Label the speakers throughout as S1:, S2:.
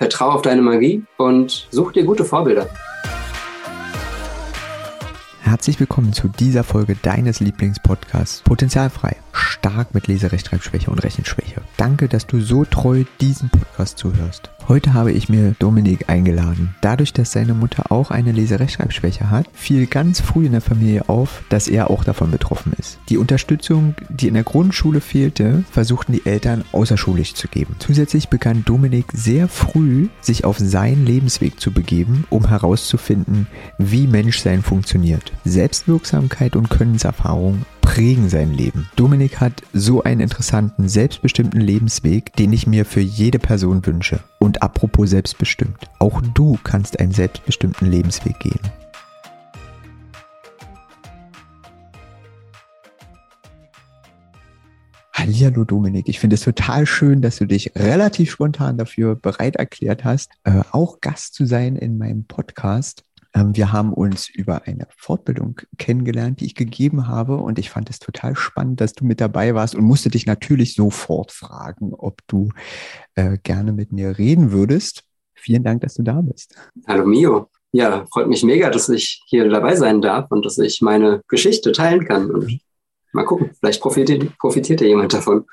S1: vertrau auf deine Magie und such dir gute Vorbilder.
S2: Herzlich willkommen zu dieser Folge deines Lieblingspodcasts Potenzialfrei. Stark mit Leserechtschreibschwäche und Rechenschwäche. Danke, dass du so treu diesen Podcast zuhörst. Heute habe ich mir Dominik eingeladen. Dadurch, dass seine Mutter auch eine Leserechtschreibschwäche hat, fiel ganz früh in der Familie auf, dass er auch davon betroffen ist. Die Unterstützung, die in der Grundschule fehlte, versuchten die Eltern außerschulisch zu geben. Zusätzlich begann Dominik sehr früh, sich auf seinen Lebensweg zu begeben, um herauszufinden, wie Menschsein funktioniert. Selbstwirksamkeit und Könnenserfahrung prägen sein Leben. Dominik hat so einen interessanten, selbstbestimmten Lebensweg, den ich mir für jede Person wünsche. Und apropos selbstbestimmt, auch du kannst einen selbstbestimmten Lebensweg gehen. Hallihallo Dominik, ich finde es total schön, dass du dich relativ spontan dafür bereit erklärt hast, äh, auch Gast zu sein in meinem Podcast. Ähm, wir haben uns über eine Fortbildung kennengelernt, die ich gegeben habe und ich fand es total spannend, dass du mit dabei warst und musste dich natürlich sofort fragen, ob du äh, gerne mit mir reden würdest. Vielen Dank, dass du da bist.
S1: Hallo Mio. Ja, freut mich mega, dass ich hier dabei sein darf und dass ich meine Geschichte teilen kann. Und mal gucken, vielleicht profitiert, profitiert ja jemand davon.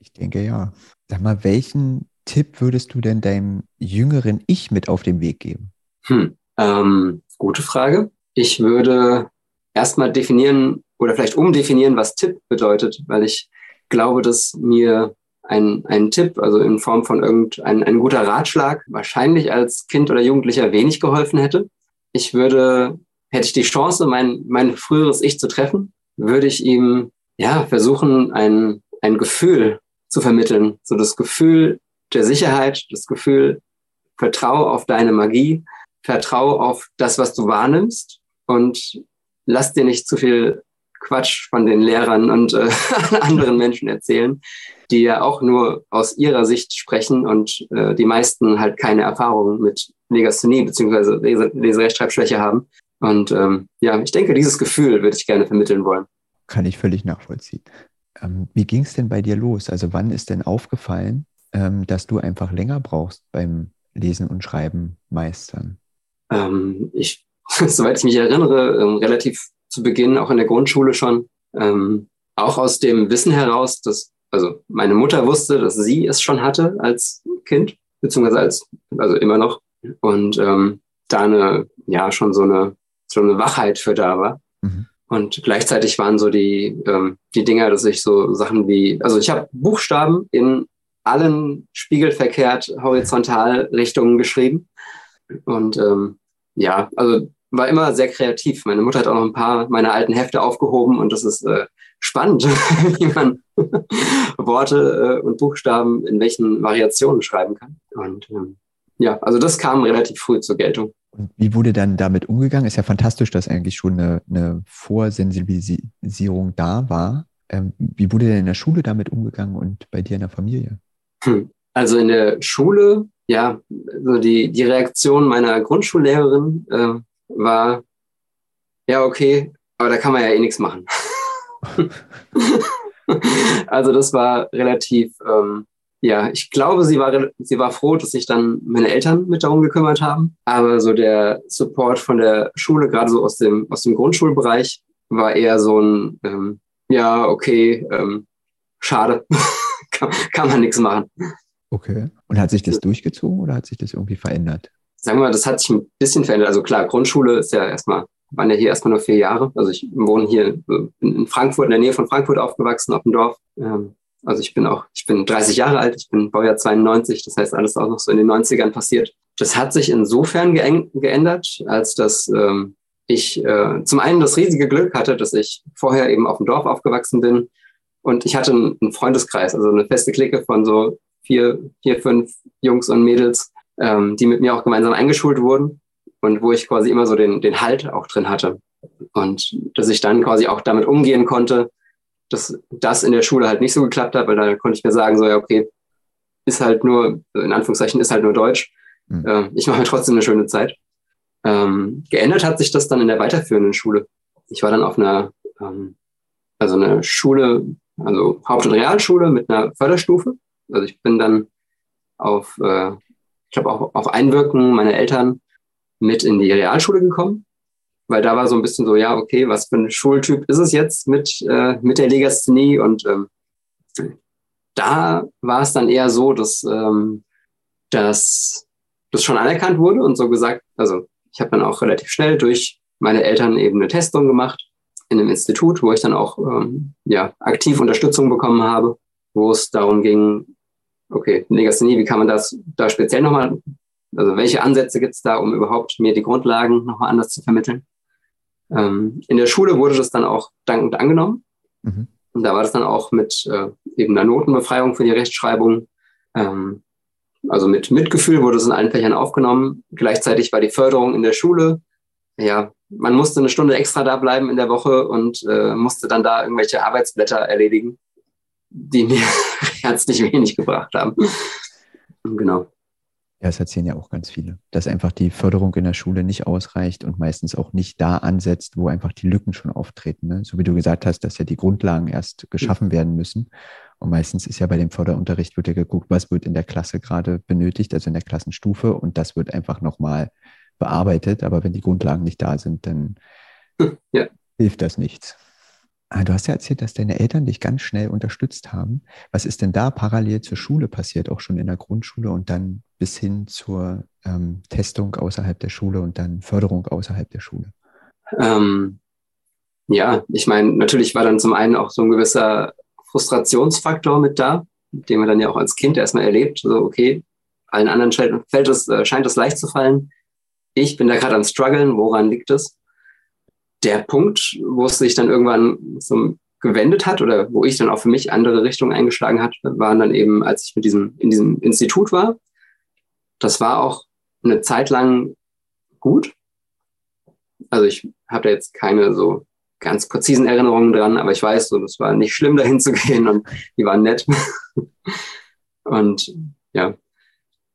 S2: Ich denke ja. Sag mal, welchen Tipp würdest du denn deinem jüngeren Ich mit auf den Weg geben?
S1: Hm. Ähm, gute Frage. Ich würde erstmal definieren oder vielleicht umdefinieren, was Tipp bedeutet, weil ich glaube, dass mir ein, ein Tipp, also in Form von irgendein ein guter Ratschlag, wahrscheinlich als Kind oder Jugendlicher wenig geholfen hätte. Ich würde, hätte ich die Chance, mein, mein früheres Ich zu treffen, würde ich ihm ja versuchen, ein, ein Gefühl zu vermitteln. So das Gefühl der Sicherheit, das Gefühl, vertrau auf deine Magie, vertrau auf das, was du wahrnimmst und lass dir nicht zu viel Quatsch von den Lehrern und äh, anderen Menschen erzählen, die ja auch nur aus ihrer Sicht sprechen und äh, die meisten halt keine Erfahrung mit Legasthenie bzw. Leserechtschreibschwäche haben. Und ähm, ja, ich denke, dieses Gefühl würde ich gerne vermitteln wollen.
S2: Kann ich völlig nachvollziehen. Ähm, wie ging es denn bei dir los? Also wann ist denn aufgefallen, ähm, dass du einfach länger brauchst beim Lesen und Schreiben meistern?
S1: Ähm, ich, soweit ich mich erinnere, ähm, relativ zu Beginn, auch in der Grundschule schon, ähm, auch aus dem Wissen heraus, dass, also meine Mutter wusste, dass sie es schon hatte als Kind, beziehungsweise als, also immer noch. Und ähm, da eine, ja, schon so eine, so eine Wachheit für da war. Mhm. Und gleichzeitig waren so die, ähm, die Dinger, dass ich so Sachen wie, also ich habe Buchstaben in allen spiegelverkehrt horizontal Richtungen geschrieben. Und ähm, ja, also war immer sehr kreativ. Meine Mutter hat auch noch ein paar meiner alten Hefte aufgehoben und das ist äh, spannend, wie man Worte äh, und Buchstaben in welchen Variationen schreiben kann. Und ähm, ja, also das kam relativ früh zur Geltung.
S2: Und wie wurde dann damit umgegangen? Ist ja fantastisch, dass eigentlich schon eine, eine Vorsensibilisierung da war. Ähm, wie wurde denn in der Schule damit umgegangen und bei dir in der Familie?
S1: Hm. Also in der Schule ja, so die, die Reaktion meiner Grundschullehrerin äh, war, ja, okay, aber da kann man ja eh nichts machen. also das war relativ, ähm, ja, ich glaube, sie war, sie war froh, dass sich dann meine Eltern mit darum gekümmert haben. Aber so der Support von der Schule, gerade so aus dem, aus dem Grundschulbereich, war eher so ein, ähm, ja, okay, ähm, schade, kann, kann man nichts machen.
S2: Okay. Und hat sich das durchgezogen oder hat sich das irgendwie verändert?
S1: Sagen wir mal, das hat sich ein bisschen verändert. Also klar, Grundschule ist ja erstmal, waren ja hier erstmal nur vier Jahre. Also ich wohne hier in Frankfurt, in der Nähe von Frankfurt aufgewachsen, auf dem Dorf. Ähm, also ich bin auch, ich bin 30 Jahre alt, ich bin Baujahr 92, das heißt alles auch noch so in den 90ern passiert. Das hat sich insofern geändert, als dass ähm, ich äh, zum einen das riesige Glück hatte, dass ich vorher eben auf dem Dorf aufgewachsen bin und ich hatte einen Freundeskreis, also eine feste Clique von so vier, vier fünf Jungs und Mädels, ähm, die mit mir auch gemeinsam eingeschult wurden und wo ich quasi immer so den, den Halt auch drin hatte. Und dass ich dann quasi auch damit umgehen konnte, dass das in der Schule halt nicht so geklappt hat, weil da konnte ich mir sagen, so ja, okay, ist halt nur, in Anführungszeichen, ist halt nur Deutsch. Mhm. Äh, ich mache mir trotzdem eine schöne Zeit. Ähm, geändert hat sich das dann in der weiterführenden Schule. Ich war dann auf einer, ähm, also eine Schule, also Haupt- und Realschule mit einer Förderstufe. Also ich bin dann auf, äh, ich glaube auch auf Einwirken meiner Eltern mit in die Realschule gekommen, weil da war so ein bisschen so, ja, okay, was für ein Schultyp ist es jetzt mit, äh, mit der Legasthenie? Und ähm, da war es dann eher so, dass, ähm, dass das schon anerkannt wurde und so gesagt, also ich habe dann auch relativ schnell durch meine Eltern eben eine Testung gemacht in einem Institut, wo ich dann auch ähm, ja, aktiv Unterstützung bekommen habe, wo es darum ging, okay, Legasthenie, wie kann man das da speziell nochmal, also welche Ansätze gibt es da, um überhaupt mir die Grundlagen nochmal anders zu vermitteln. Ähm, in der Schule wurde das dann auch dankend angenommen. Mhm. Und da war das dann auch mit äh, eben einer Notenbefreiung für die Rechtschreibung. Ähm, also mit Mitgefühl wurde es in allen Fächern aufgenommen. Gleichzeitig war die Förderung in der Schule. Ja, man musste eine Stunde extra da bleiben in der Woche und äh, musste dann da irgendwelche Arbeitsblätter erledigen, die mir herzlich wenig gebracht haben. Genau.
S2: Ja, das erzählen ja auch ganz viele, dass einfach die Förderung in der Schule nicht ausreicht und meistens auch nicht da ansetzt, wo einfach die Lücken schon auftreten. Ne? So wie du gesagt hast, dass ja die Grundlagen erst geschaffen werden müssen. Und meistens ist ja bei dem Förderunterricht wird ja geguckt, was wird in der Klasse gerade benötigt, also in der Klassenstufe. Und das wird einfach nochmal bearbeitet. Aber wenn die Grundlagen nicht da sind, dann ja. hilft das nichts. Ah, du hast ja erzählt, dass deine Eltern dich ganz schnell unterstützt haben. Was ist denn da parallel zur Schule passiert, auch schon in der Grundschule und dann bis hin zur ähm, Testung außerhalb der Schule und dann Förderung außerhalb der Schule?
S1: Ähm, ja, ich meine, natürlich war dann zum einen auch so ein gewisser Frustrationsfaktor mit da, den man dann ja auch als Kind erstmal erlebt. So, okay, allen anderen fällt es, äh, scheint es leicht zu fallen. Ich bin da gerade am struggeln, woran liegt es? Der Punkt, wo es sich dann irgendwann so gewendet hat oder wo ich dann auch für mich andere Richtungen eingeschlagen hat, waren dann eben, als ich mit diesem, in diesem Institut war. Das war auch eine Zeit lang gut. Also ich habe da jetzt keine so ganz präzisen Erinnerungen dran, aber ich weiß, so, das war nicht schlimm, dahin zu gehen und die waren nett. und ja,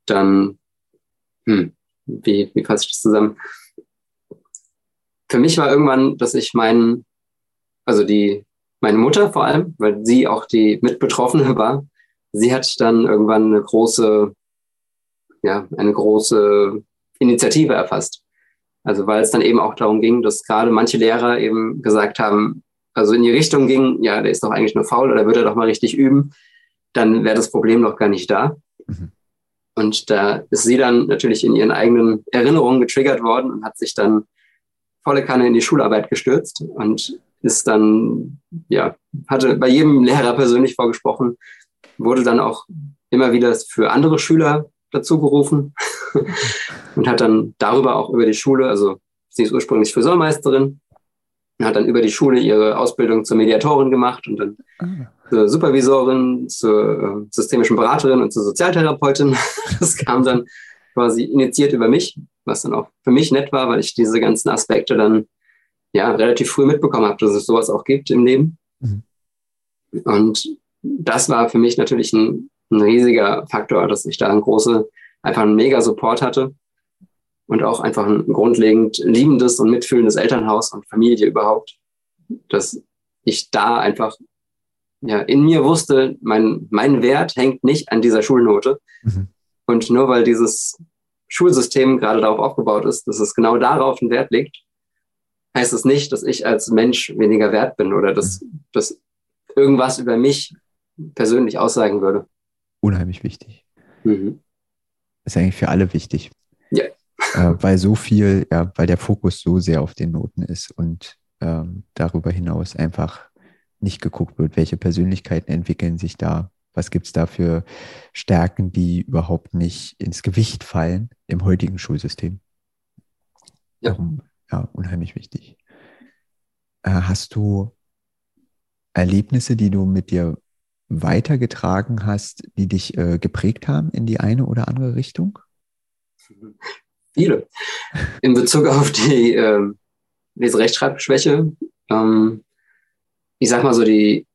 S1: dann, hm, wie, wie fasse ich das zusammen? Für mich war irgendwann, dass ich meinen, also die, meine Mutter vor allem, weil sie auch die Mitbetroffene war, sie hat dann irgendwann eine große, ja, eine große Initiative erfasst. Also weil es dann eben auch darum ging, dass gerade manche Lehrer eben gesagt haben, also in die Richtung ging, ja, der ist doch eigentlich nur faul oder würde er doch mal richtig üben, dann wäre das Problem doch gar nicht da. Mhm. Und da ist sie dann natürlich in ihren eigenen Erinnerungen getriggert worden und hat sich dann volle Kanne in die Schularbeit gestürzt und ist dann, ja, hatte bei jedem Lehrer persönlich vorgesprochen, wurde dann auch immer wieder für andere Schüler dazu gerufen und hat dann darüber auch über die Schule, also sie ist ursprünglich Friseurmeisterin, hat dann über die Schule ihre Ausbildung zur Mediatorin gemacht und dann ah. zur Supervisorin, zur äh, systemischen Beraterin und zur Sozialtherapeutin. Das kam dann quasi initiiert über mich was dann auch für mich nett war, weil ich diese ganzen Aspekte dann ja relativ früh mitbekommen habe, dass es sowas auch gibt im Leben. Mhm. Und das war für mich natürlich ein, ein riesiger Faktor, dass ich da ein große, einfach einen mega Support hatte und auch einfach ein grundlegend liebendes und mitfühlendes Elternhaus und Familie überhaupt, dass ich da einfach ja, in mir wusste, mein, mein Wert hängt nicht an dieser Schulnote. Mhm. Und nur weil dieses Schulsystem gerade darauf aufgebaut ist, dass es genau darauf einen Wert legt, heißt es nicht, dass ich als Mensch weniger wert bin oder dass, mhm. dass irgendwas über mich persönlich aussagen würde.
S2: Unheimlich wichtig. Mhm. Ist eigentlich für alle wichtig. Ja. Äh, weil so viel, ja, weil der Fokus so sehr auf den Noten ist und ähm, darüber hinaus einfach nicht geguckt wird, welche Persönlichkeiten entwickeln sich da, was gibt es da für Stärken, die überhaupt nicht ins Gewicht fallen im heutigen Schulsystem? Ja, Darum, ja unheimlich wichtig. Äh, hast du Erlebnisse, die du mit dir weitergetragen hast, die dich äh, geprägt haben in die eine oder andere Richtung?
S1: Viele. In Bezug auf die äh, Leserechtschreibschwäche, ähm, ich sag mal so, die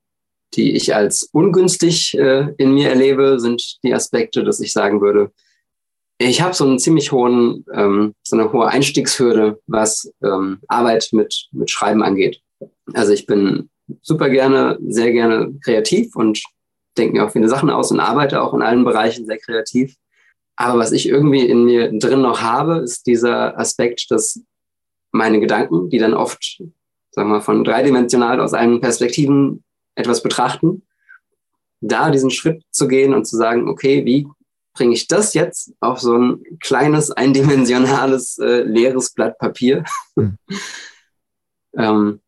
S1: die ich als ungünstig äh, in mir erlebe, sind die Aspekte, dass ich sagen würde, ich habe so einen ziemlich hohen, ähm, so eine hohe Einstiegshürde, was ähm, Arbeit mit, mit Schreiben angeht. Also ich bin super gerne, sehr gerne kreativ und denke mir auch viele Sachen aus und arbeite auch in allen Bereichen sehr kreativ. Aber was ich irgendwie in mir drin noch habe, ist dieser Aspekt, dass meine Gedanken, die dann oft, sagen wir, von dreidimensional aus allen Perspektiven etwas betrachten, da diesen Schritt zu gehen und zu sagen, okay, wie bringe ich das jetzt auf so ein kleines, eindimensionales, äh, leeres Blatt Papier? Mhm. ähm,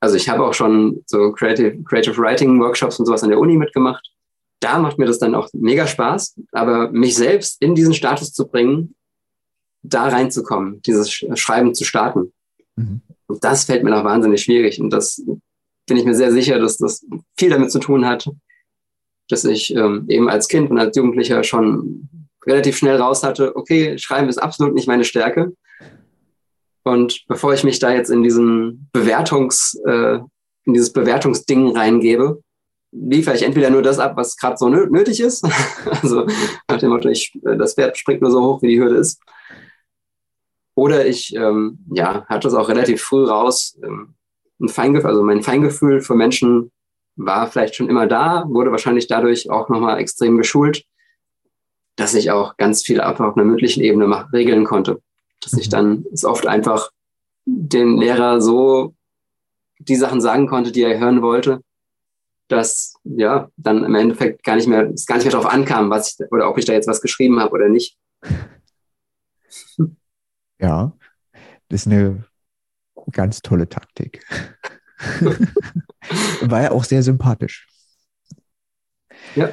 S1: also ich habe auch schon so Creative, Creative Writing Workshops und sowas an der Uni mitgemacht. Da macht mir das dann auch mega Spaß, aber mich selbst in diesen Status zu bringen, da reinzukommen, dieses Schreiben zu starten. Mhm. Das fällt mir noch wahnsinnig schwierig. Und das bin ich mir sehr sicher, dass das viel damit zu tun hat, dass ich ähm, eben als Kind und als Jugendlicher schon relativ schnell raus hatte, okay, Schreiben ist absolut nicht meine Stärke. Und bevor ich mich da jetzt in diesen Bewertungs, äh, in dieses Bewertungsding reingebe, liefere ich entweder nur das ab, was gerade so nötig ist. also nach dem Motto, ich, äh, das Pferd springt nur so hoch, wie die Hürde ist. Oder ich ähm, ja, hatte es auch relativ früh raus, ähm, ein Feingefühl, also mein Feingefühl für Menschen war vielleicht schon immer da, wurde wahrscheinlich dadurch auch nochmal extrem geschult, dass ich auch ganz viel einfach auf einer mündlichen Ebene machen, regeln konnte. Dass ich mhm. dann es oft einfach den Lehrer so die Sachen sagen konnte, die er hören wollte, dass ja dann im Endeffekt gar nicht mehr, es gar nicht mehr darauf ankam, was ich oder ob ich da jetzt was geschrieben habe oder nicht.
S2: Ja, das ist eine ganz tolle Taktik. War ja auch sehr sympathisch.
S1: Ja.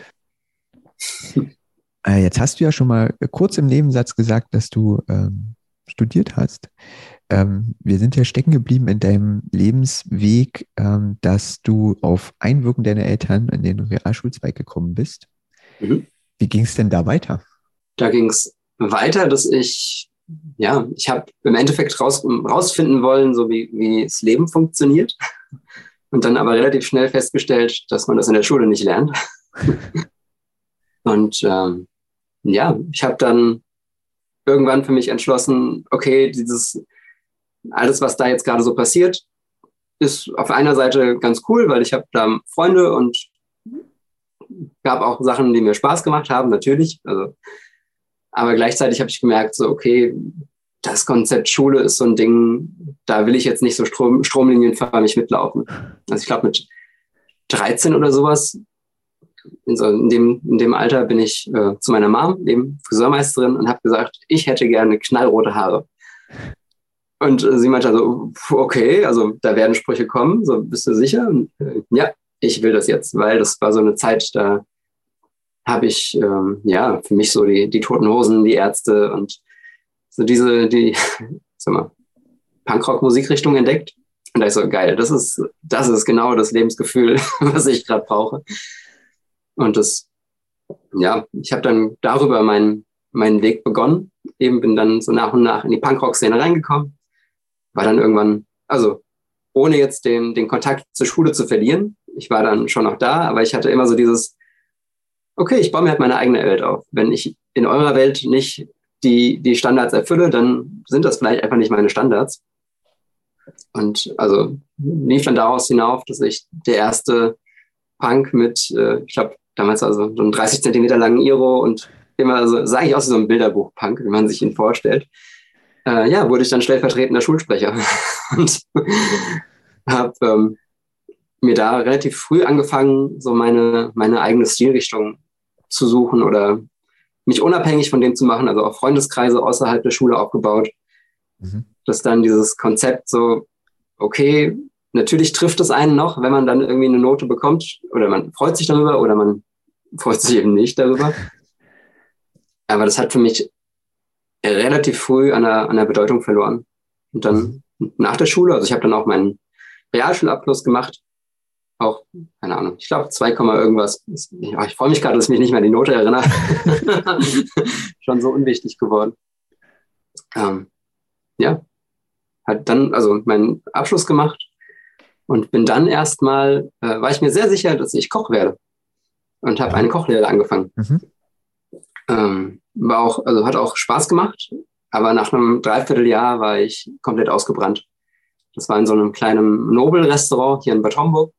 S2: Äh, jetzt hast du ja schon mal kurz im Nebensatz gesagt, dass du ähm, studiert hast. Ähm, wir sind ja stecken geblieben in deinem Lebensweg, ähm, dass du auf Einwirken deiner Eltern in den Realschulzweig gekommen bist. Mhm. Wie ging es denn da weiter?
S1: Da ging es weiter, dass ich ja, ich habe im Endeffekt raus, rausfinden wollen, so wie, wie das Leben funktioniert. Und dann aber relativ schnell festgestellt, dass man das in der Schule nicht lernt. Und ähm, ja, ich habe dann irgendwann für mich entschlossen, okay, dieses alles, was da jetzt gerade so passiert, ist auf einer Seite ganz cool, weil ich habe da Freunde und gab auch Sachen, die mir Spaß gemacht haben, natürlich. Also aber gleichzeitig habe ich gemerkt, so, okay, das Konzept Schule ist so ein Ding, da will ich jetzt nicht so Strom, stromlinienförmig mitlaufen. Also ich glaube, mit 13 oder sowas, in, so, in, dem, in dem Alter bin ich äh, zu meiner Mom, dem Friseurmeisterin, und habe gesagt, ich hätte gerne knallrote Haare. Und äh, sie meinte also, okay, also da werden Sprüche kommen, so bist du sicher? Und, äh, ja, ich will das jetzt, weil das war so eine Zeit, da habe ich ähm, ja für mich so die, die Toten Hosen, die Ärzte und so diese, die, sag mal, Punkrock-Musikrichtung entdeckt. Und da ist so geil, das ist, das ist genau das Lebensgefühl, was ich gerade brauche. Und das, ja, ich habe dann darüber meinen, meinen Weg begonnen. Eben bin dann so nach und nach in die Punkrock-Szene reingekommen. War dann irgendwann, also ohne jetzt den, den Kontakt zur Schule zu verlieren. Ich war dann schon noch da, aber ich hatte immer so dieses, okay, ich baue mir halt meine eigene Welt auf. Wenn ich in eurer Welt nicht die, die Standards erfülle, dann sind das vielleicht einfach nicht meine Standards. Und also lief dann daraus hinauf, dass ich der erste Punk mit, äh, ich glaube, damals also so einen 30 Zentimeter langen Iro und immer so, sah ich aus wie so ein Bilderbuch-Punk, wie man sich ihn vorstellt. Äh, ja, wurde ich dann stellvertretender Schulsprecher und habe ähm, mir da relativ früh angefangen, so meine, meine eigene Stilrichtung zu suchen oder mich unabhängig von dem zu machen, also auch Freundeskreise außerhalb der Schule aufgebaut. Mhm. Dass dann dieses Konzept so, okay, natürlich trifft es einen noch, wenn man dann irgendwie eine Note bekommt oder man freut sich darüber oder man freut sich eben nicht darüber. Aber das hat für mich relativ früh an der, an der Bedeutung verloren. Und dann mhm. nach der Schule, also ich habe dann auch meinen Realschulabschluss gemacht auch, keine Ahnung, ich glaube 2, irgendwas. Ich freue mich gerade, dass ich mich nicht mehr an die Note erinnere. Schon so unwichtig geworden. Ähm, ja, hat dann also meinen Abschluss gemacht und bin dann erstmal, äh, war ich mir sehr sicher, dass ich Koch werde und habe eine Kochlehre angefangen. Mhm. Ähm, war auch, also hat auch Spaß gemacht, aber nach einem Dreivierteljahr war ich komplett ausgebrannt. Das war in so einem kleinen Nobel-Restaurant hier in Bad Homburg.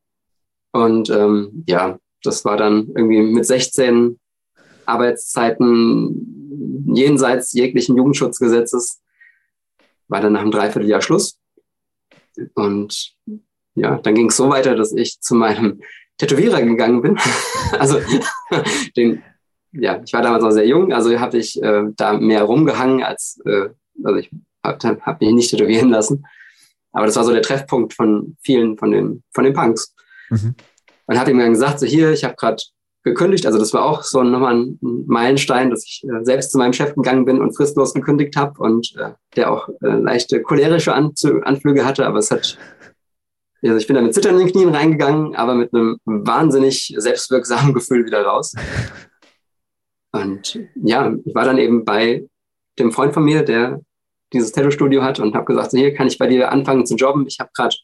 S1: Und ähm, ja, das war dann irgendwie mit 16 Arbeitszeiten jenseits jeglichen Jugendschutzgesetzes. War dann nach einem Dreivierteljahr Schluss. Und ja, dann ging es so weiter, dass ich zu meinem Tätowierer gegangen bin. also den, ja, ich war damals noch sehr jung, also habe ich äh, da mehr rumgehangen als, äh, also ich habe hab mich nicht tätowieren lassen. Aber das war so der Treffpunkt von vielen von den, von den Punks. Mhm. Und habe ihm dann gesagt, so hier, ich habe gerade gekündigt. Also das war auch so nochmal ein Meilenstein, dass ich äh, selbst zu meinem Chef gegangen bin und fristlos gekündigt habe und äh, der auch äh, leichte cholerische Anzü Anflüge hatte, aber es hat also ich bin da mit zitternden Knien reingegangen, aber mit einem wahnsinnig selbstwirksamen Gefühl wieder raus. Und ja, ich war dann eben bei dem Freund von mir, der dieses Tattoo-Studio hat und habe gesagt, so, hier kann ich bei dir anfangen zu jobben. Ich habe gerade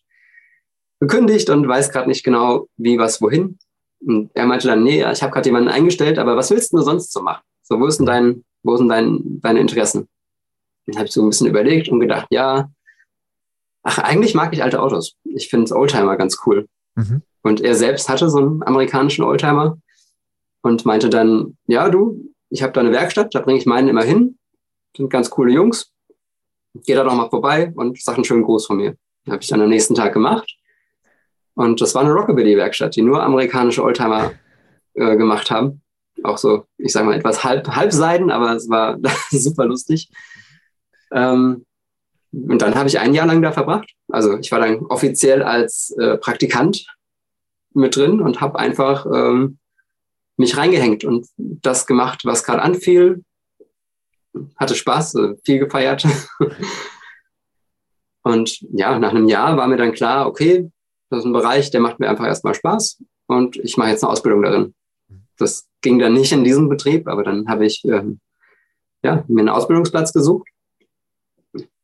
S1: gekündigt und weiß gerade nicht genau, wie, was, wohin. Und er meinte dann, nee, ich habe gerade jemanden eingestellt, aber was willst du sonst so machen? So, wo ist denn dein, wo sind dein, deine Interessen? Dann habe ich so ein bisschen überlegt und gedacht, ja, ach, eigentlich mag ich alte Autos. Ich finde Oldtimer ganz cool. Mhm. Und er selbst hatte so einen amerikanischen Oldtimer und meinte dann, ja, du, ich habe da eine Werkstatt, da bringe ich meinen immer hin. Sind ganz coole Jungs. Geh da doch mal vorbei und sag einen schönen Gruß von mir. Habe ich dann am nächsten Tag gemacht. Und das war eine Rockabilly-Werkstatt, die nur amerikanische Oldtimer äh, gemacht haben. Auch so, ich sage mal, etwas halb, halbseiden, aber es war super lustig. Ähm, und dann habe ich ein Jahr lang da verbracht. Also ich war dann offiziell als äh, Praktikant mit drin und habe einfach ähm, mich reingehängt und das gemacht, was gerade anfiel. Hatte Spaß, äh, viel gefeiert. und ja, nach einem Jahr war mir dann klar, okay, das ist ein Bereich, der macht mir einfach erstmal Spaß und ich mache jetzt eine Ausbildung darin. Das ging dann nicht in diesem Betrieb, aber dann habe ich ähm, ja, mir einen Ausbildungsplatz gesucht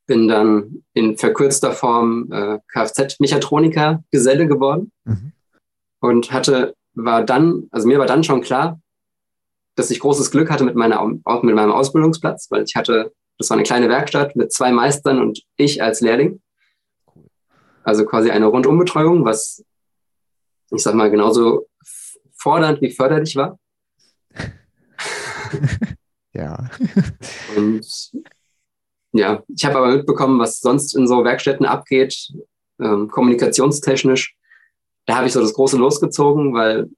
S1: bin dann in verkürzter Form äh, Kfz-Mechatroniker Geselle geworden mhm. und hatte, war dann, also mir war dann schon klar, dass ich großes Glück hatte mit, meiner, auch mit meinem Ausbildungsplatz, weil ich hatte, das war eine kleine Werkstatt mit zwei Meistern und ich als Lehrling. Also quasi eine Rundumbetreuung, was ich sag mal genauso fordernd wie förderlich war.
S2: ja.
S1: und ja, ich habe aber mitbekommen, was sonst in so Werkstätten abgeht, ähm, kommunikationstechnisch. Da habe ich so das große losgezogen, weil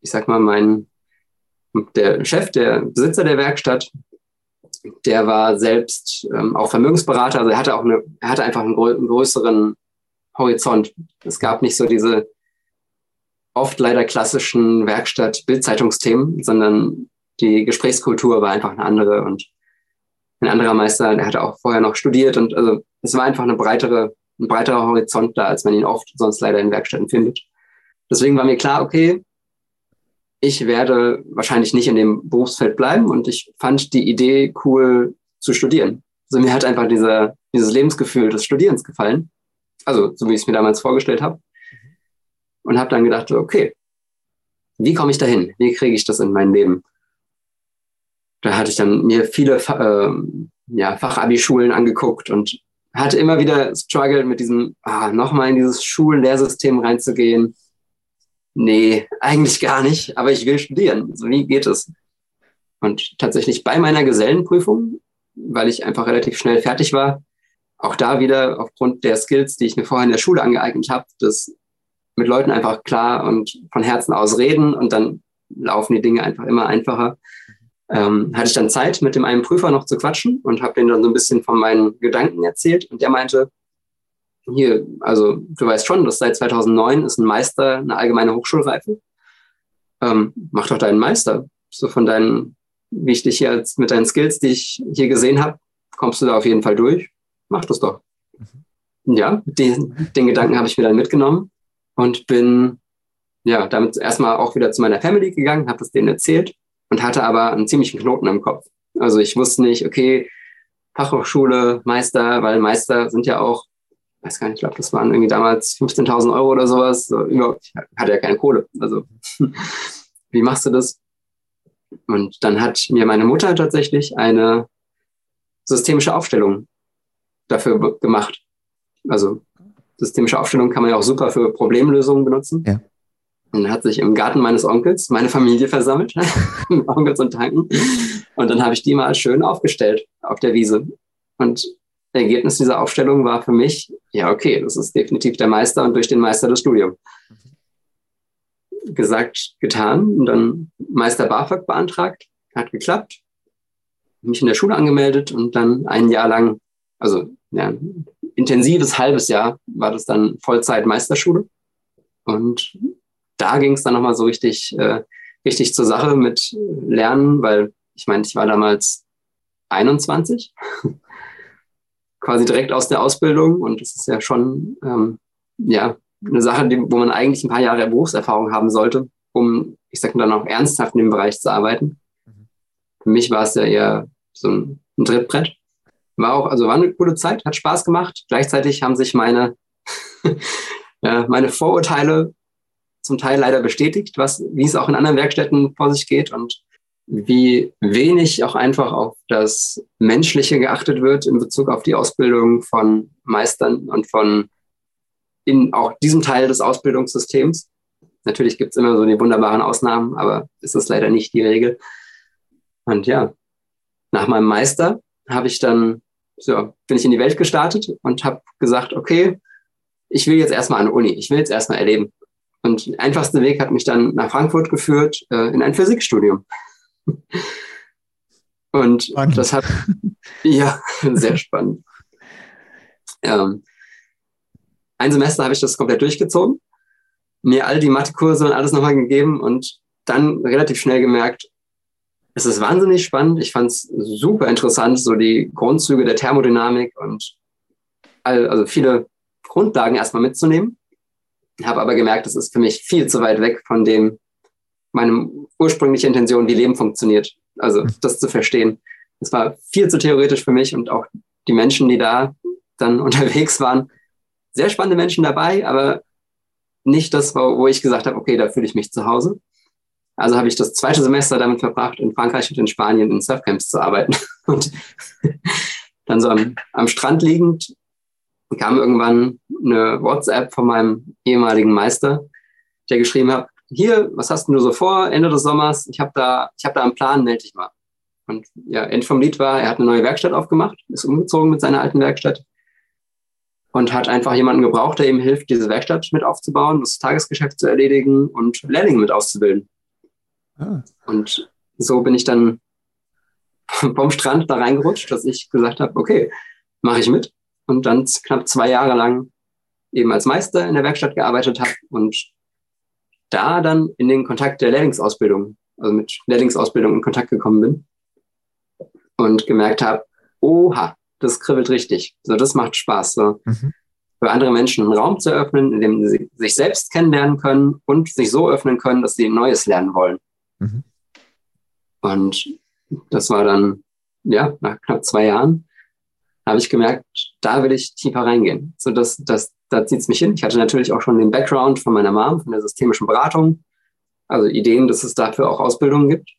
S1: ich sag mal, mein der Chef, der Besitzer der Werkstatt, der war selbst ähm, auch Vermögensberater, also er hatte auch eine, er hatte einfach einen, grö einen größeren Horizont. Es gab nicht so diese oft leider klassischen Werkstatt-Bildzeitungsthemen, sondern die Gesprächskultur war einfach eine andere und ein anderer Meister, der hatte auch vorher noch studiert und also es war einfach eine breitere, ein breiterer Horizont da, als man ihn oft sonst leider in Werkstätten findet. Deswegen war mir klar, okay, ich werde wahrscheinlich nicht in dem Berufsfeld bleiben und ich fand die Idee cool zu studieren. Also mir hat einfach dieser, dieses Lebensgefühl des Studierens gefallen. Also so wie ich es mir damals vorgestellt habe. Und habe dann gedacht, okay, wie komme ich dahin? Wie kriege ich das in mein Leben? da hatte ich dann mir viele äh, ja, Fachabi-Schulen angeguckt und hatte immer wieder Struggle mit diesem, ah, nochmal in dieses Schullehrsystem reinzugehen. Nee, eigentlich gar nicht, aber ich will studieren. So, wie geht es? Und tatsächlich bei meiner Gesellenprüfung, weil ich einfach relativ schnell fertig war, auch da wieder aufgrund der Skills, die ich mir vorher in der Schule angeeignet habe, das mit Leuten einfach klar und von Herzen aus reden und dann laufen die Dinge einfach immer einfacher ähm, hatte ich dann Zeit, mit dem einen Prüfer noch zu quatschen und habe denen dann so ein bisschen von meinen Gedanken erzählt. Und der meinte, hier, also du weißt schon, dass seit 2009 ist ein Meister eine allgemeine Hochschulreife. Ähm, mach doch deinen Meister. So von deinen, wie ich dich hier als, mit deinen Skills, die ich hier gesehen habe, kommst du da auf jeden Fall durch. Mach das doch. Mhm. Ja, den, den Gedanken habe ich mir dann mitgenommen und bin ja damit erstmal auch wieder zu meiner Family gegangen, habe das denen erzählt und hatte aber einen ziemlichen Knoten im Kopf. Also ich wusste nicht, okay, Fachhochschule, Meister, weil Meister sind ja auch, weiß gar nicht, ich glaube, das waren irgendwie damals 15.000 Euro oder sowas. So, ich hatte ja keine Kohle. Also wie machst du das? Und dann hat mir meine Mutter tatsächlich eine systemische Aufstellung dafür gemacht. Also systemische Aufstellung kann man ja auch super für Problemlösungen benutzen. Ja. Und hat sich im Garten meines Onkels meine Familie versammelt, Onkels und Tanten, Und dann habe ich die mal schön aufgestellt auf der Wiese. Und Ergebnis dieser Aufstellung war für mich, ja, okay, das ist definitiv der Meister und durch den Meister das Studium. Gesagt, getan und dann Meister BAföG beantragt, hat geklappt, mich in der Schule angemeldet und dann ein Jahr lang, also ja, intensives halbes Jahr war das dann Vollzeit Meisterschule. Und da ging es dann nochmal so richtig, äh, richtig zur Sache mit Lernen, weil ich meine, ich war damals 21, quasi direkt aus der Ausbildung und das ist ja schon ähm, ja, eine Sache, die, wo man eigentlich ein paar Jahre Berufserfahrung haben sollte, um, ich sag mal, dann auch ernsthaft in dem Bereich zu arbeiten. Mhm. Für mich war es ja eher so ein, ein Trittbrett. War auch, also war eine coole Zeit, hat Spaß gemacht. Gleichzeitig haben sich meine, ja, meine Vorurteile zum Teil leider bestätigt, was, wie es auch in anderen Werkstätten vor sich geht und wie wenig auch einfach auf das Menschliche geachtet wird in Bezug auf die Ausbildung von Meistern und von in auch diesem Teil des Ausbildungssystems. Natürlich gibt es immer so die wunderbaren Ausnahmen, aber es ist leider nicht die Regel. Und ja, nach meinem Meister habe ich dann, so, bin ich in die Welt gestartet und habe gesagt, okay, ich will jetzt erstmal an der Uni, ich will jetzt erstmal erleben. Und der einfachste Weg hat mich dann nach Frankfurt geführt, äh, in ein Physikstudium. Und spannend. das hat, ja, sehr spannend. Ähm, ein Semester habe ich das komplett durchgezogen, mir all die Mathekurse und alles nochmal gegeben und dann relativ schnell gemerkt, es ist wahnsinnig spannend. Ich fand es super interessant, so die Grundzüge der Thermodynamik und all, also viele Grundlagen erstmal mitzunehmen. Habe aber gemerkt, es ist für mich viel zu weit weg von dem, meine ursprüngliche Intention, wie Leben funktioniert. Also das zu verstehen. Es war viel zu theoretisch für mich und auch die Menschen, die da dann unterwegs waren, sehr spannende Menschen dabei, aber nicht das, wo ich gesagt habe, okay, da fühle ich mich zu Hause. Also habe ich das zweite Semester damit verbracht, in Frankreich und in Spanien in Surfcamps zu arbeiten. Und dann so am, am Strand liegend kam irgendwann eine WhatsApp von meinem ehemaligen Meister, der geschrieben hat, hier, was hast du so vor, Ende des Sommers? Ich habe da, ich habe da einen Plan, melde dich mal. Und ja, End vom Lied war, er hat eine neue Werkstatt aufgemacht, ist umgezogen mit seiner alten Werkstatt und hat einfach jemanden gebraucht, der ihm hilft, diese Werkstatt mit aufzubauen, das Tagesgeschäft zu erledigen und Lehrlinge mit auszubilden. Ah. Und so bin ich dann vom Strand da reingerutscht, dass ich gesagt habe, okay, mache ich mit. Und dann knapp zwei Jahre lang eben als Meister in der Werkstatt gearbeitet habe und da dann in den Kontakt der Lehrlingsausbildung, also mit Lehrlingsausbildung in Kontakt gekommen bin und gemerkt habe, oha, das kribbelt richtig. So, das macht Spaß. So. Mhm. Für andere Menschen einen Raum zu öffnen, in dem sie sich selbst kennenlernen können und sich so öffnen können, dass sie Neues lernen wollen. Mhm. Und das war dann, ja, nach knapp zwei Jahren, habe ich gemerkt, da will ich tiefer reingehen. So, das, das, da zieht es mich hin. Ich hatte natürlich auch schon den Background von meiner Mom, von der systemischen Beratung, also Ideen, dass es dafür auch Ausbildungen gibt.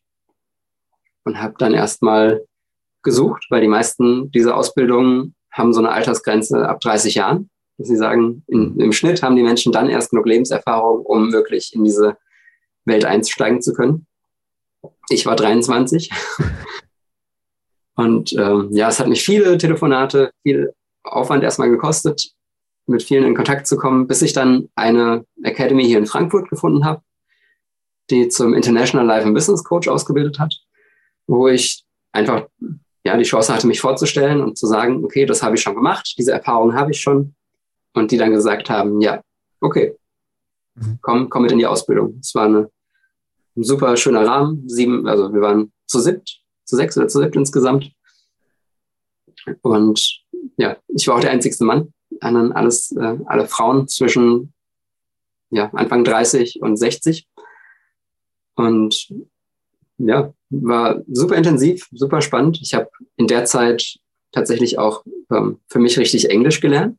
S1: Und habe dann erstmal gesucht, weil die meisten dieser Ausbildungen haben so eine Altersgrenze ab 30 Jahren. Dass sie sagen, in, im Schnitt haben die Menschen dann erst genug Lebenserfahrung, um wirklich in diese Welt einsteigen zu können. Ich war 23. Und ähm, ja, es hat mich viele Telefonate, viel Aufwand erstmal gekostet, mit vielen in Kontakt zu kommen, bis ich dann eine Academy hier in Frankfurt gefunden habe, die zum International Life and Business Coach ausgebildet hat, wo ich einfach ja die Chance hatte, mich vorzustellen und zu sagen, okay, das habe ich schon gemacht, diese Erfahrung habe ich schon. Und die dann gesagt haben, ja, okay, mhm. komm, komm mit in die Ausbildung. Es war eine, ein super schöner Rahmen. Sieben, also wir waren zu siebt, zu sechs oder zu siebt insgesamt. Und ja, ich war auch der einzigste Mann anderen alles, äh, alle Frauen zwischen ja, Anfang 30 und 60. Und ja, war super intensiv, super spannend. Ich habe in der Zeit tatsächlich auch ähm, für mich richtig Englisch gelernt,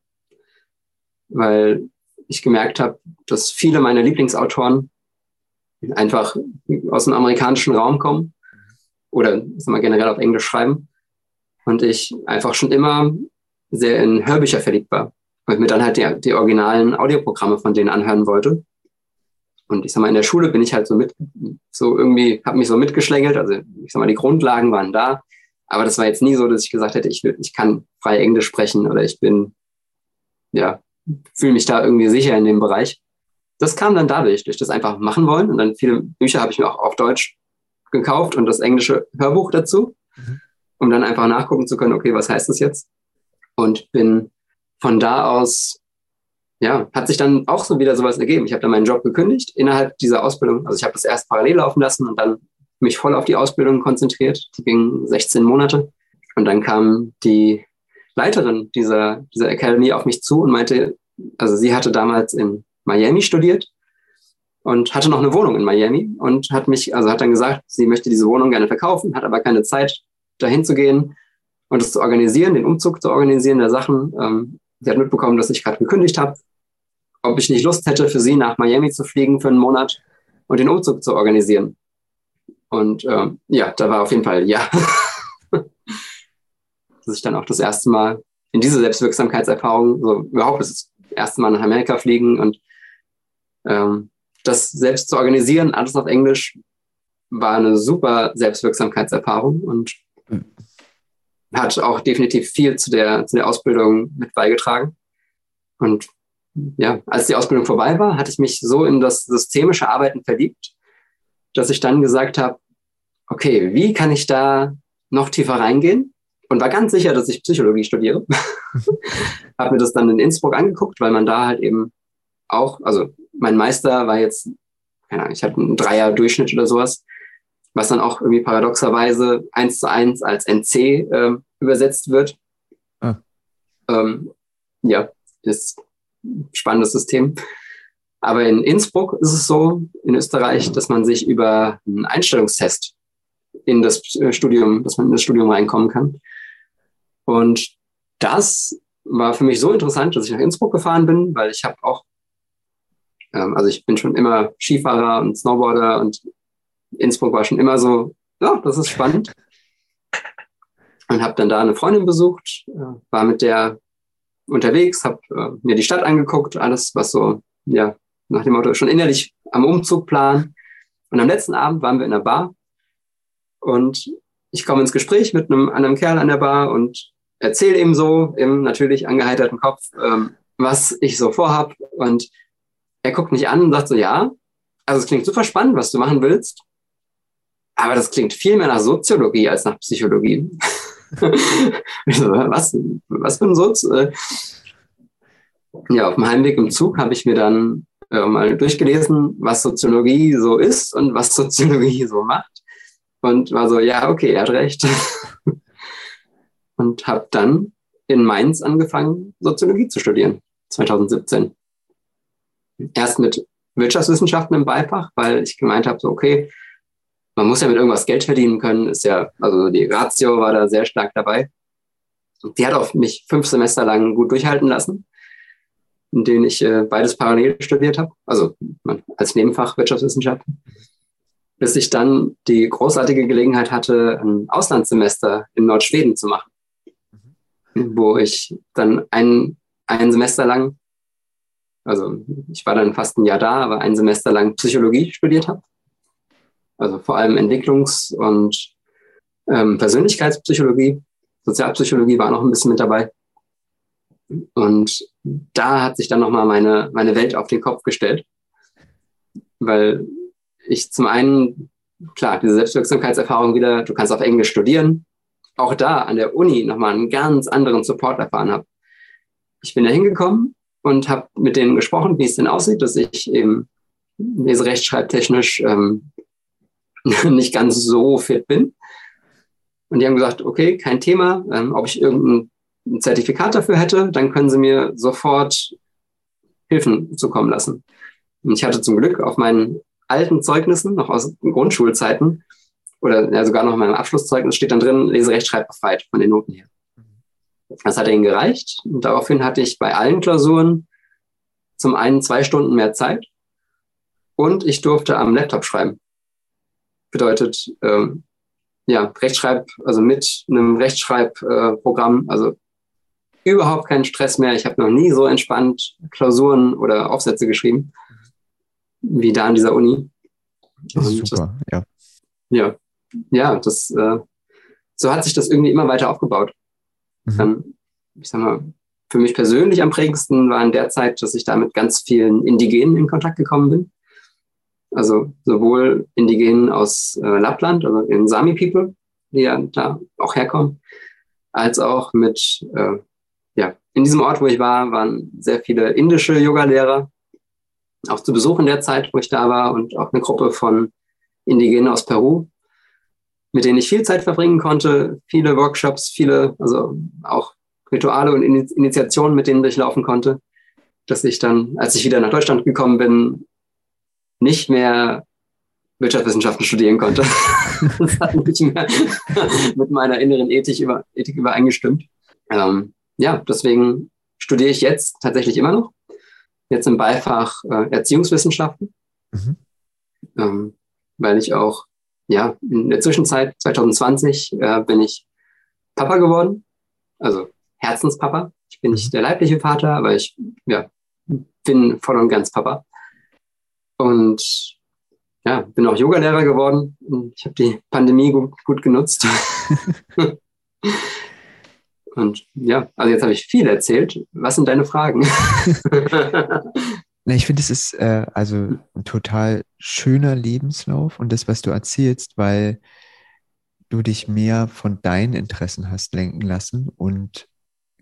S1: weil ich gemerkt habe, dass viele meiner Lieblingsautoren einfach aus dem amerikanischen Raum kommen oder wir, generell auf Englisch schreiben. Und ich einfach schon immer sehr in Hörbücher verliebt war. Und mir dann halt die, die originalen Audioprogramme von denen anhören wollte. Und ich sag mal, in der Schule bin ich halt so mit, so irgendwie, habe mich so mitgeschlängelt. Also ich sag mal, die Grundlagen waren da. Aber das war jetzt nie so, dass ich gesagt hätte, ich, will, ich kann frei Englisch sprechen oder ich bin, ja, fühle mich da irgendwie sicher in dem Bereich. Das kam dann dadurch, durch das einfach machen wollen. Und dann viele Bücher habe ich mir auch auf Deutsch gekauft und das englische Hörbuch dazu, mhm. um dann einfach nachgucken zu können, okay, was heißt das jetzt? Und bin von da aus, ja, hat sich dann auch so wieder sowas ergeben. Ich habe dann meinen Job gekündigt innerhalb dieser Ausbildung. Also ich habe das erst parallel laufen lassen und dann mich voll auf die Ausbildung konzentriert. Die ging 16 Monate. Und dann kam die Leiterin dieser, dieser Academy auf mich zu und meinte, also sie hatte damals in Miami studiert und hatte noch eine Wohnung in Miami und hat mich, also hat dann gesagt, sie möchte diese Wohnung gerne verkaufen, hat aber keine Zeit, dahin zu gehen und es zu organisieren, den Umzug zu organisieren der Sachen. Ähm, sie hat mitbekommen, dass ich gerade gekündigt habe, ob ich nicht Lust hätte, für sie nach Miami zu fliegen für einen Monat und den Umzug zu organisieren. Und ähm, ja, da war auf jeden Fall ja. dass ich dann auch das erste Mal in diese Selbstwirksamkeitserfahrung, so überhaupt das erste Mal nach Amerika fliegen und ähm, das selbst zu organisieren, alles auf Englisch, war eine super Selbstwirksamkeitserfahrung und mhm. hat auch definitiv viel zu der, zu der Ausbildung mit beigetragen. Und ja, als die Ausbildung vorbei war, hatte ich mich so in das systemische Arbeiten verliebt, dass ich dann gesagt habe, okay, wie kann ich da noch tiefer reingehen? Und war ganz sicher, dass ich Psychologie studiere. habe mir das dann in Innsbruck angeguckt, weil man da halt eben auch, also mein Meister war jetzt, keine Ahnung, ich hatte einen Dreier-Durchschnitt oder sowas, was dann auch irgendwie paradoxerweise eins zu eins als NC äh, übersetzt wird. Ah. Ähm, ja, ist ein spannendes System. Aber in Innsbruck ist es so, in Österreich, dass man sich über einen Einstellungstest in das äh, Studium, dass man in das Studium reinkommen kann. Und das war für mich so interessant, dass ich nach Innsbruck gefahren bin, weil ich habe auch ähm, also ich bin schon immer Skifahrer und Snowboarder und Innsbruck war schon immer so, ja, das ist spannend. Und habe dann da eine Freundin besucht, äh, war mit der unterwegs, habe äh, mir die Stadt angeguckt, alles, was so, ja, nach dem Motto schon innerlich am Umzug planen. Und am letzten Abend waren wir in der Bar und ich komme ins Gespräch mit einem anderen Kerl an der Bar und erzähle ihm so im natürlich angeheiterten Kopf, ähm, was ich so vorhab. Und er guckt mich an und sagt so, ja, also es klingt super spannend, was du machen willst, aber das klingt viel mehr nach Soziologie als nach Psychologie. was, was für ein Soz? Äh, ja, auf dem Heimweg im Zug habe ich mir dann äh, mal durchgelesen, was Soziologie so ist und was Soziologie so macht. Und war so, ja, okay, er hat recht. und habe dann in Mainz angefangen, Soziologie zu studieren, 2017 erst mit Wirtschaftswissenschaften im Beifach, weil ich gemeint habe, so okay, man muss ja mit irgendwas Geld verdienen können, ist ja, also die Ratio war da sehr stark dabei. Die hat auch mich fünf Semester lang gut durchhalten lassen, in denen ich äh, beides parallel studiert habe, also als Nebenfach Wirtschaftswissenschaften, bis ich dann die großartige Gelegenheit hatte, ein Auslandssemester in Nordschweden zu machen, mhm. wo ich dann ein, ein Semester lang also ich war dann fast ein Jahr da, aber ein Semester lang Psychologie studiert habe. Also vor allem Entwicklungs- und ähm, Persönlichkeitspsychologie. Sozialpsychologie war noch ein bisschen mit dabei. Und da hat sich dann nochmal meine, meine Welt auf den Kopf gestellt. Weil ich zum einen, klar, diese Selbstwirksamkeitserfahrung wieder, du kannst auf Englisch studieren, auch da an der Uni nochmal einen ganz anderen Support erfahren habe. Ich bin da hingekommen und habe mit denen gesprochen, wie es denn aussieht, dass ich eben leserechtschreibtechnisch ähm, nicht ganz so fit bin. Und die haben gesagt, okay, kein Thema, ähm, ob ich irgendein Zertifikat dafür hätte, dann können sie mir sofort Hilfen zukommen lassen. Und ich hatte zum Glück auf meinen alten Zeugnissen, noch aus Grundschulzeiten, oder ja, sogar noch in meinem Abschlusszeugnis steht dann drin, Leserechtschreibbefreit von den Noten her. Das hat ihnen gereicht. Und daraufhin hatte ich bei allen Klausuren zum einen zwei Stunden mehr Zeit und ich durfte am Laptop schreiben. Bedeutet, ähm, ja, Rechtschreib, also mit einem Rechtschreibprogramm, äh, also überhaupt keinen Stress mehr. Ich habe noch nie so entspannt Klausuren oder Aufsätze geschrieben. wie da an dieser Uni.
S2: Das ist super,
S1: das, ja. Ja, ja, das, äh, so hat sich das irgendwie immer weiter aufgebaut. Mhm. Ähm, ich sag mal, für mich persönlich am prägendsten war in der Zeit, dass ich da mit ganz vielen Indigenen in Kontakt gekommen bin. Also sowohl Indigenen aus äh, Lappland, also in Sami People, die ja da auch herkommen, als auch mit, äh, ja, in diesem Ort, wo ich war, waren sehr viele indische Yogalehrer, auch zu Besuch in der Zeit, wo ich da war und auch eine Gruppe von Indigenen aus Peru, mit denen ich viel Zeit verbringen konnte, viele Workshops, viele, also auch Rituale und Initiationen, mit denen durchlaufen konnte, dass ich dann, als ich wieder nach Deutschland gekommen bin, nicht mehr Wirtschaftswissenschaften studieren konnte. das hat nicht mehr mit meiner inneren Ethik, über, Ethik übereingestimmt. Ähm, ja, deswegen studiere ich jetzt tatsächlich immer noch. Jetzt im Beifach äh, Erziehungswissenschaften. Mhm. Ähm, weil ich auch, ja, in der Zwischenzeit, 2020, äh, bin ich Papa geworden. Also Herzenspapa. Ich bin nicht mhm. der leibliche Vater, aber ich ja, bin voll und ganz Papa. Und ja, bin auch Yogalehrer geworden. Ich habe die Pandemie gut, gut genutzt. und ja, also jetzt habe ich viel erzählt. Was sind deine Fragen?
S2: Na, ich finde, es ist äh, also ein total schöner Lebenslauf und das, was du erzählst, weil du dich mehr von deinen Interessen hast lenken lassen und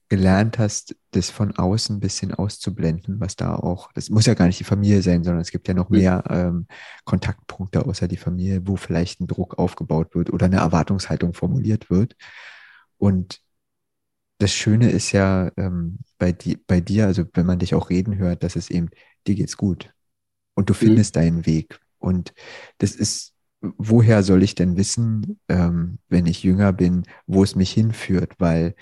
S2: gelernt hast, das von außen ein bisschen auszublenden, was da auch, das muss ja gar nicht die Familie sein, sondern es gibt ja noch mehr ähm, Kontaktpunkte außer die Familie, wo vielleicht ein Druck aufgebaut wird oder eine Erwartungshaltung formuliert wird. Und das Schöne ist ja ähm, bei, di bei dir, also wenn man dich auch reden hört, dass es eben, dir geht's gut und du findest mhm. deinen Weg. Und das ist, woher soll ich denn wissen, ähm, wenn ich jünger bin, wo es mich hinführt? Weil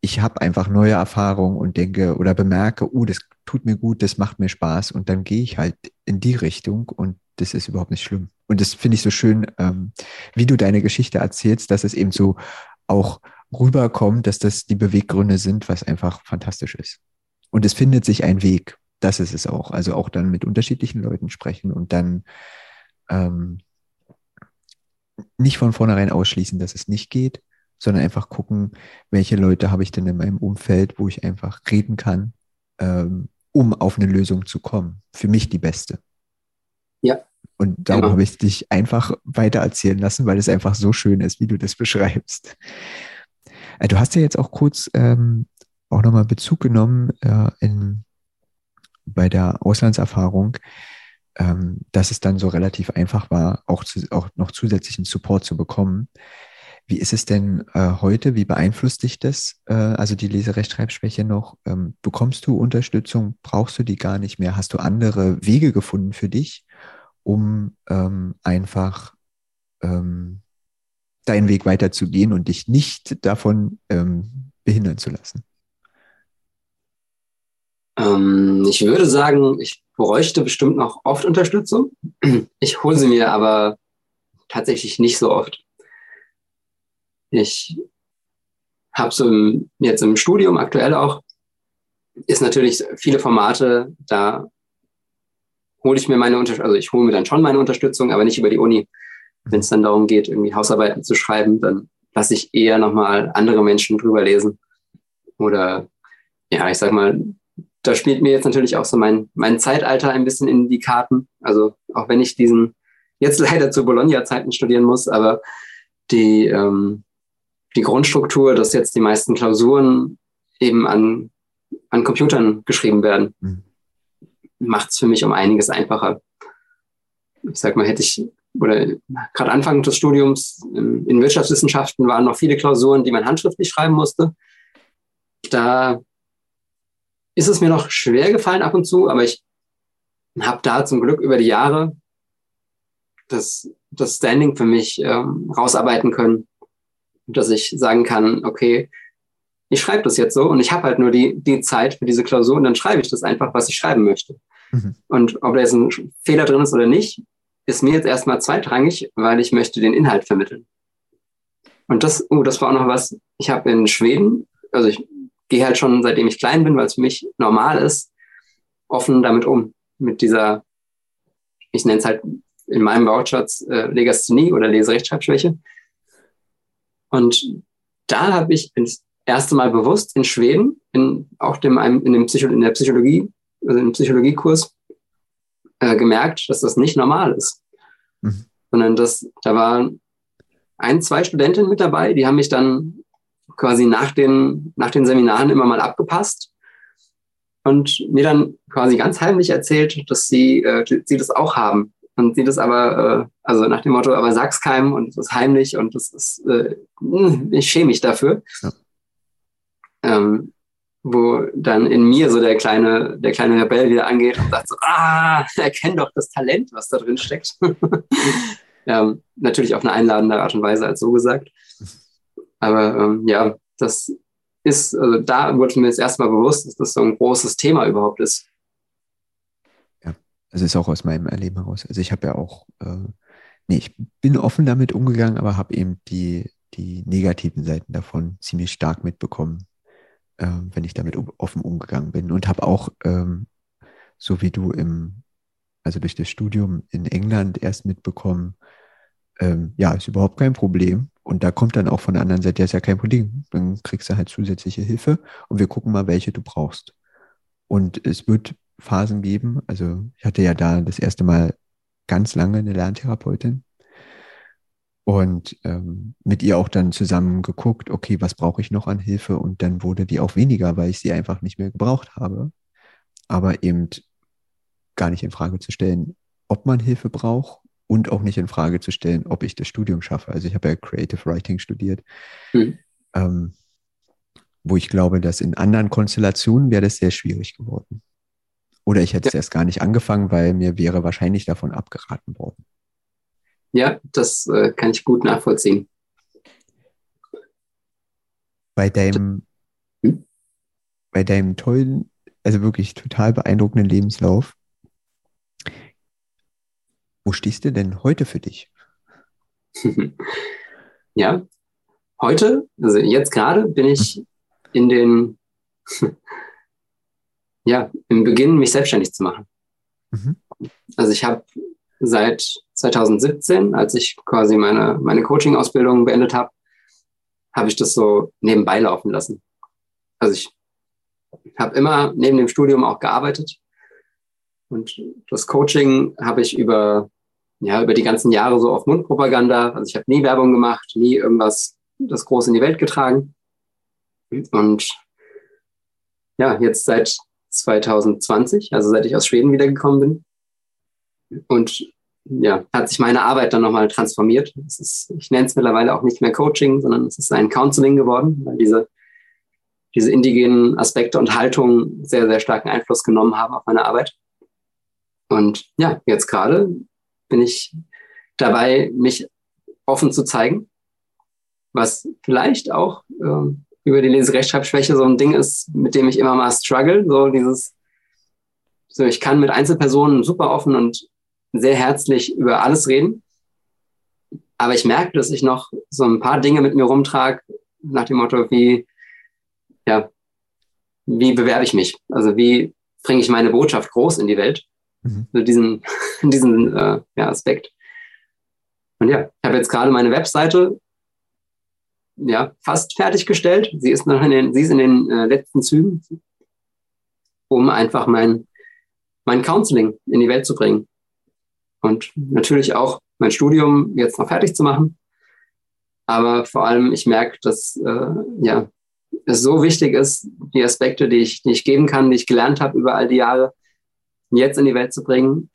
S2: ich habe einfach neue Erfahrungen und denke oder bemerke, oh, das tut mir gut, das macht mir Spaß und dann gehe ich halt in die Richtung und das ist überhaupt nicht schlimm. Und das finde ich so schön, ähm, wie du deine Geschichte erzählst, dass es eben so auch rüberkommt, dass das die Beweggründe sind, was einfach fantastisch ist. Und es findet sich ein Weg. Das ist es auch. Also auch dann mit unterschiedlichen Leuten sprechen und dann ähm, nicht von vornherein ausschließen, dass es nicht geht, sondern einfach gucken, welche Leute habe ich denn in meinem Umfeld, wo ich einfach reden kann, ähm, um auf eine Lösung zu kommen. Für mich die beste.
S1: Ja.
S2: Und darum genau. habe ich dich einfach weiter erzählen lassen, weil es einfach so schön ist, wie du das beschreibst. Äh, du hast ja jetzt auch kurz ähm, auch nochmal Bezug genommen äh, in, bei der Auslandserfahrung, ähm, dass es dann so relativ einfach war, auch, zu, auch noch zusätzlichen Support zu bekommen. Wie ist es denn äh, heute? Wie beeinflusst dich das? Äh, also die Leserechtschreibschwäche noch? Ähm, bekommst du Unterstützung? Brauchst du die gar nicht mehr? Hast du andere Wege gefunden für dich, um ähm, einfach ähm, deinen Weg weiterzugehen und dich nicht davon ähm, behindern zu lassen?
S1: Ähm, ich würde sagen, ich bräuchte bestimmt noch oft Unterstützung. Ich hole sie mir aber tatsächlich nicht so oft. Ich habe so im, jetzt im Studium aktuell auch, ist natürlich viele Formate, da hole ich mir meine Unterstützung, also ich hole mir dann schon meine Unterstützung, aber nicht über die Uni. Wenn es dann darum geht, irgendwie Hausarbeiten zu schreiben, dann lasse ich eher nochmal andere Menschen drüber lesen. Oder ja, ich sag mal, da spielt mir jetzt natürlich auch so mein, mein Zeitalter ein bisschen in die Karten. Also auch wenn ich diesen jetzt leider zu Bologna-Zeiten studieren muss, aber die, ähm, die Grundstruktur, dass jetzt die meisten Klausuren eben an, an Computern geschrieben werden, mhm. macht es für mich um einiges einfacher. Ich sag mal, hätte ich, oder gerade Anfang des Studiums in Wirtschaftswissenschaften waren noch viele Klausuren, die man handschriftlich schreiben musste. Da ist es mir noch schwer gefallen ab und zu, aber ich habe da zum Glück über die Jahre das, das Standing für mich ähm, rausarbeiten können, dass ich sagen kann, okay, ich schreibe das jetzt so und ich habe halt nur die, die Zeit für diese Klausur und dann schreibe ich das einfach, was ich schreiben möchte. Mhm. Und ob da jetzt ein Fehler drin ist oder nicht, ist mir jetzt erstmal zweitrangig, weil ich möchte den Inhalt vermitteln. Und das, oh, das war auch noch was, ich habe in Schweden, also ich gehe halt schon seitdem ich klein bin, weil es für mich normal ist, offen damit um, mit dieser ich nenne es halt in meinem Wortschatz äh, Legasthenie oder Leserechtschreibschwäche. Und da habe ich das erste Mal bewusst in Schweden, in auch dem, in, dem Psycho, in der Psychologie, also im Psychologiekurs, äh, gemerkt, dass das nicht normal ist. Mhm. Sondern dass da waren ein, zwei Studentinnen mit dabei, die haben mich dann quasi nach den, nach den Seminaren immer mal abgepasst und mir dann quasi ganz heimlich erzählt, dass sie, äh, sie das auch haben. Und sie das aber, äh, also nach dem Motto, aber sag's keinem und es ist heimlich und das ist, äh, ich schäme mich dafür. Ja. Ähm, wo dann in mir so der kleine, der kleine Rebell wieder angeht und sagt so, ah, erkenn doch das Talent, was da drin steckt. ähm, natürlich auf eine einladende Art und Weise als so gesagt. Aber ähm, ja, das ist, also da wurde mir jetzt erstmal bewusst, dass das so ein großes Thema überhaupt ist.
S2: Ja, das ist auch aus meinem Erleben heraus. Also ich habe ja auch, äh, nee, ich bin offen damit umgegangen, aber habe eben die, die negativen Seiten davon ziemlich stark mitbekommen, äh, wenn ich damit offen umgegangen bin. Und habe auch, ähm, so wie du im, also durch das Studium in England erst mitbekommen, ähm, ja, ist überhaupt kein Problem. Und da kommt dann auch von der anderen Seite, ja, ist ja kein Problem. Dann kriegst du halt zusätzliche Hilfe und wir gucken mal, welche du brauchst. Und es wird Phasen geben. Also ich hatte ja da das erste Mal ganz lange eine Lerntherapeutin und ähm, mit ihr auch dann zusammen geguckt, okay, was brauche ich noch an Hilfe? Und dann wurde die auch weniger, weil ich sie einfach nicht mehr gebraucht habe. Aber eben gar nicht in Frage zu stellen, ob man Hilfe braucht und auch nicht in Frage zu stellen, ob ich das Studium schaffe. Also ich habe ja Creative Writing studiert, mhm. ähm, wo ich glaube, dass in anderen Konstellationen wäre das sehr schwierig geworden. Oder ich hätte ja. es erst gar nicht angefangen, weil mir wäre wahrscheinlich davon abgeraten worden.
S1: Ja, das äh, kann ich gut nachvollziehen.
S2: Bei deinem, hm? bei deinem tollen, also wirklich total beeindruckenden Lebenslauf, wo stehst du denn heute für dich?
S1: ja, heute, also jetzt gerade bin ich in den, ja, im Beginn, mich selbstständig zu machen. Mhm. Also ich habe seit 2017, als ich quasi meine, meine Coaching-Ausbildung beendet habe, habe ich das so nebenbei laufen lassen. Also ich habe immer neben dem Studium auch gearbeitet. Und das Coaching habe ich über ja, über die ganzen Jahre so auf Mundpropaganda. Also ich habe nie Werbung gemacht, nie irgendwas das groß in die Welt getragen. Und ja, jetzt seit 2020, also seit ich aus Schweden wiedergekommen bin. Und ja, hat sich meine Arbeit dann nochmal transformiert. Ist, ich nenne es mittlerweile auch nicht mehr Coaching, sondern es ist ein Counseling geworden, weil diese, diese indigenen Aspekte und Haltungen sehr, sehr starken Einfluss genommen haben auf meine Arbeit. Und ja, jetzt gerade bin ich dabei, mich offen zu zeigen, was vielleicht auch äh, über die Leserechtschreibschwäche so ein Ding ist, mit dem ich immer mal struggle. So dieses, so ich kann mit Einzelpersonen super offen und sehr herzlich über alles reden. Aber ich merke, dass ich noch so ein paar Dinge mit mir rumtrage, nach dem Motto, wie, ja, wie bewerbe ich mich? Also wie bringe ich meine Botschaft groß in die Welt? Mhm. So diesen, diesen äh, ja, Aspekt. Und ja, ich habe jetzt gerade meine Webseite ja, fast fertiggestellt. Sie ist noch in den, sie ist in den äh, letzten Zügen, um einfach mein, mein Counseling in die Welt zu bringen. Und natürlich auch mein Studium jetzt noch fertig zu machen. Aber vor allem, ich merke, dass äh, ja, es so wichtig ist, die Aspekte, die ich, die ich geben kann, die ich gelernt habe über all die Jahre, jetzt in die Welt zu bringen,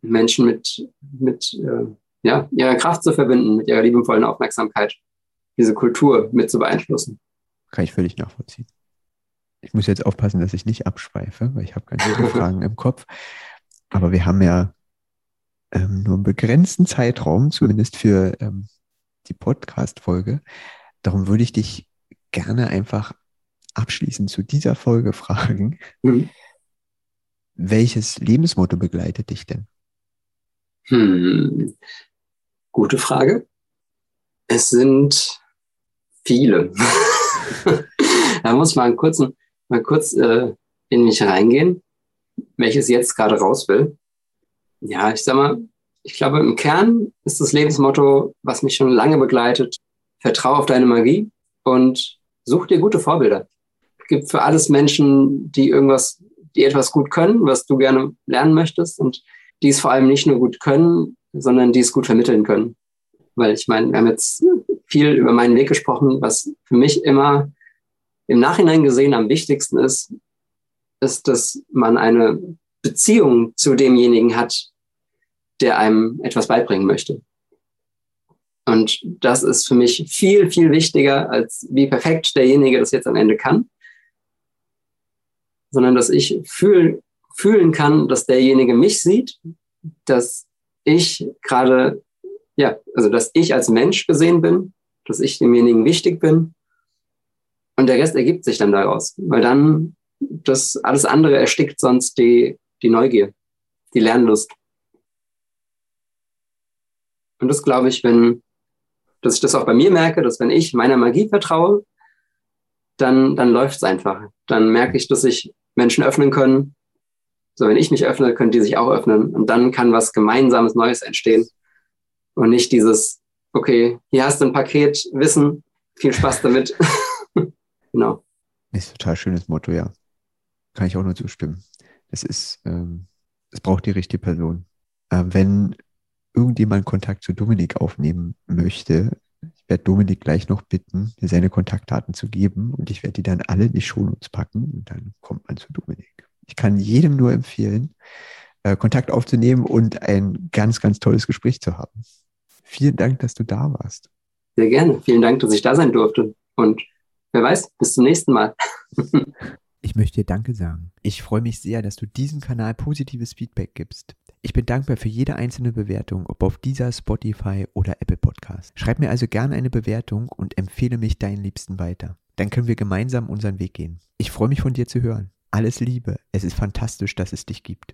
S1: Menschen mit, mit äh, ja, ihrer Kraft zu verbinden, mit ihrer liebevollen Aufmerksamkeit, diese Kultur mit zu beeinflussen.
S2: Kann ich völlig nachvollziehen. Ich muss jetzt aufpassen, dass ich nicht abschweife, weil ich habe ganz viele Fragen im Kopf. Aber wir haben ja ähm, nur einen begrenzten Zeitraum, zumindest für ähm, die Podcast-Folge. Darum würde ich dich gerne einfach abschließend zu dieser Folge fragen. Mhm. Welches Lebensmotto begleitet dich denn?
S1: Hm, gute Frage. Es sind viele. da muss man kurz, mal kurz äh, in mich reingehen, welches jetzt gerade raus will. Ja, ich sag mal, ich glaube, im Kern ist das Lebensmotto, was mich schon lange begleitet, vertraue auf deine Magie und such dir gute Vorbilder. Es gibt für alles Menschen, die irgendwas, die etwas gut können, was du gerne lernen möchtest und die es vor allem nicht nur gut können, sondern die es gut vermitteln können. Weil ich meine, wir haben jetzt viel über meinen Weg gesprochen, was für mich immer im Nachhinein gesehen am wichtigsten ist, ist, dass man eine Beziehung zu demjenigen hat, der einem etwas beibringen möchte. Und das ist für mich viel, viel wichtiger, als wie perfekt derjenige das jetzt am Ende kann, sondern dass ich fühl, fühlen kann, dass derjenige mich sieht, dass ich gerade, ja, also dass ich als Mensch gesehen bin, dass ich demjenigen wichtig bin und der Rest ergibt sich dann daraus, weil dann das alles andere erstickt sonst die, die Neugier, die Lernlust. Und das glaube ich, wenn, dass ich das auch bei mir merke, dass wenn ich meiner Magie vertraue, dann, dann läuft es einfach. Dann merke ich, dass sich Menschen öffnen können. So, wenn ich mich öffne, können die sich auch öffnen. Und dann kann was Gemeinsames Neues entstehen. Und nicht dieses, okay, hier hast du ein Paket Wissen, viel Spaß damit. genau.
S2: Das ist ein total schönes Motto, ja. Kann ich auch nur zustimmen. Es ist, ähm, es braucht die richtige Person. Äh, wenn irgendjemand Kontakt zu Dominik aufnehmen möchte, ich werde Dominik gleich noch bitten, mir seine Kontaktdaten zu geben und ich werde die dann alle in die Shownotes packen und dann kommt man zu Dominik. Ich kann jedem nur empfehlen, äh, Kontakt aufzunehmen und ein ganz, ganz tolles Gespräch zu haben. Vielen Dank, dass du da warst.
S1: Sehr gerne. Vielen Dank, dass ich da sein durfte. Und wer weiß, bis zum nächsten Mal.
S2: ich möchte dir Danke sagen. Ich freue mich sehr, dass du diesem Kanal positives Feedback gibst. Ich bin dankbar für jede einzelne Bewertung, ob auf dieser, Spotify oder Apple Podcast. Schreib mir also gerne eine Bewertung und empfehle mich deinen Liebsten weiter. Dann können wir gemeinsam unseren Weg gehen. Ich freue mich von dir zu hören. Alles Liebe. Es ist fantastisch, dass es dich gibt.